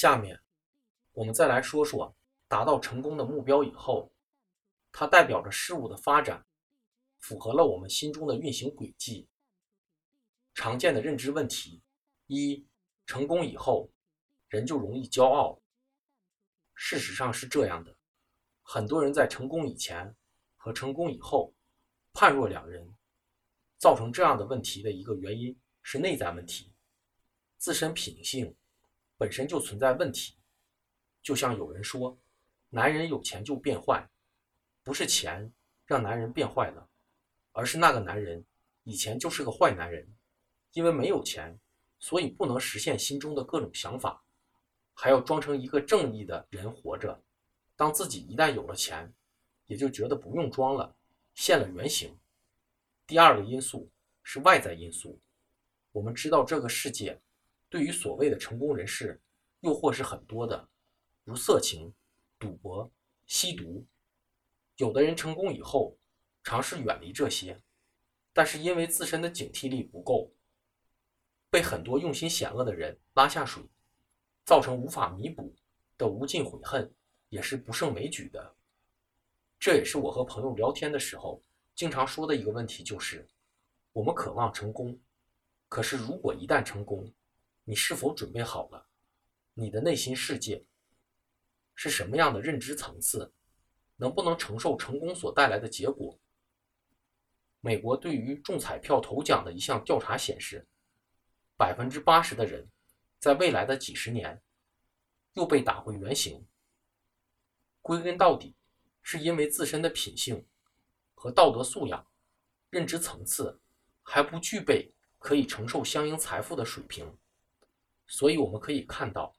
下面，我们再来说说达到成功的目标以后，它代表着事物的发展，符合了我们心中的运行轨迹。常见的认知问题：一、成功以后，人就容易骄傲。事实上是这样的，很多人在成功以前和成功以后判若两人。造成这样的问题的一个原因是内在问题，自身品性本身就存在问题。就像有人说，男人有钱就变坏，不是钱让男人变坏了，而是那个男人以前就是个坏男人，因为没有钱，所以不能实现心中的各种想法，还要装成一个正义的人活着。当自己一旦有了钱，也就觉得不用装了，现了原形。第二个因素是外在因素。我们知道这个世界对于所谓的成功人士，诱惑是很多的，如色情、赌博、吸毒。有的人成功以后尝试远离这些，但是因为自身的警惕力不够，被很多用心险恶的人拉下水，造成无法弥补的无尽悔恨，也是不胜枚举的。这也是我和朋友聊天的时候。经常说的一个问题就是，我们渴望成功，可是如果一旦成功，你是否准备好了？你的内心世界是什么样的认知层次？能不能承受成功所带来的结果？美国对于中彩票头奖的一项调查显示，百分之八十的人在未来的几十年又被打回原形。归根到底，是因为自身的品性。和道德素养、认知层次还不具备可以承受相应财富的水平，所以我们可以看到，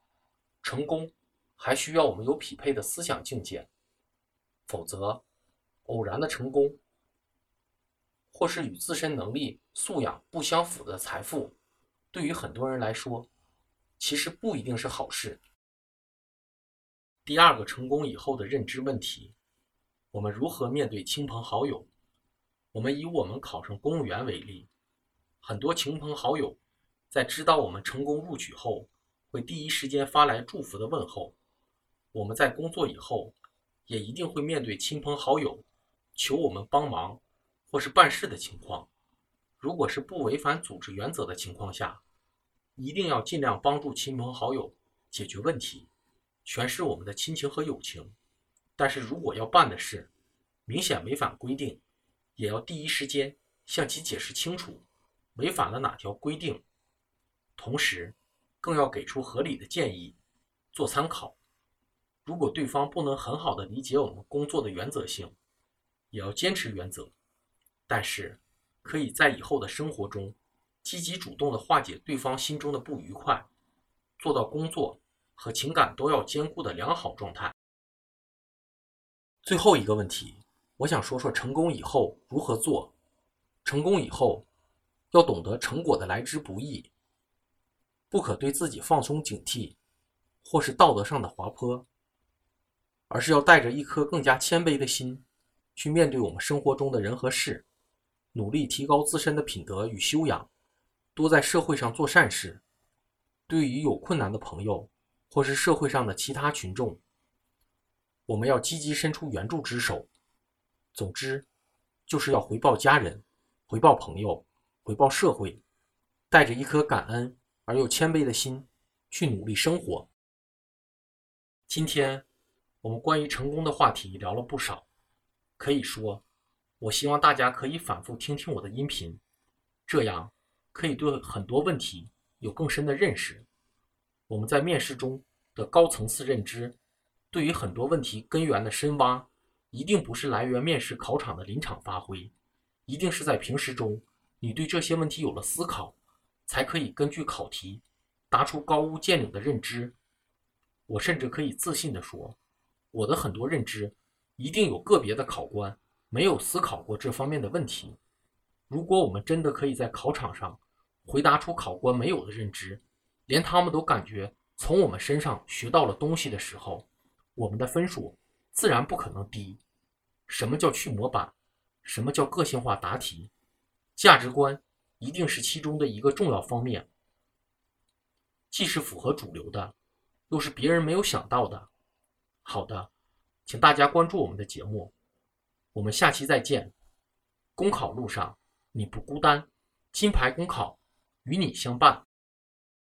成功还需要我们有匹配的思想境界，否则，偶然的成功，或是与自身能力素养不相符的财富，对于很多人来说，其实不一定是好事。第二个，成功以后的认知问题。我们如何面对亲朋好友？我们以我们考上公务员为例，很多亲朋好友在知道我们成功录取后，会第一时间发来祝福的问候。我们在工作以后，也一定会面对亲朋好友求我们帮忙或是办事的情况。如果是不违反组织原则的情况下，一定要尽量帮助亲朋好友解决问题，诠释我们的亲情和友情。但是如果要办的事明显违反规定，也要第一时间向其解释清楚违反了哪条规定，同时更要给出合理的建议做参考。如果对方不能很好的理解我们工作的原则性，也要坚持原则，但是可以在以后的生活中积极主动的化解对方心中的不愉快，做到工作和情感都要兼顾的良好状态。最后一个问题，我想说说成功以后如何做。成功以后，要懂得成果的来之不易，不可对自己放松警惕，或是道德上的滑坡，而是要带着一颗更加谦卑的心，去面对我们生活中的人和事，努力提高自身的品德与修养，多在社会上做善事。对于有困难的朋友，或是社会上的其他群众。我们要积极伸出援助之手。总之，就是要回报家人，回报朋友，回报社会，带着一颗感恩而又谦卑的心去努力生活。今天我们关于成功的话题聊了不少，可以说，我希望大家可以反复听听我的音频，这样可以对很多问题有更深的认识。我们在面试中的高层次认知。对于很多问题根源的深挖，一定不是来源面试考场的临场发挥，一定是在平时中，你对这些问题有了思考，才可以根据考题，答出高屋建瓴的认知。我甚至可以自信地说，我的很多认知，一定有个别的考官没有思考过这方面的问题。如果我们真的可以在考场上回答出考官没有的认知，连他们都感觉从我们身上学到了东西的时候，我们的分数自然不可能低。什么叫去模板？什么叫个性化答题？价值观一定是其中的一个重要方面，既是符合主流的，又是别人没有想到的。好的，请大家关注我们的节目，我们下期再见。公考路上你不孤单，金牌公考与你相伴。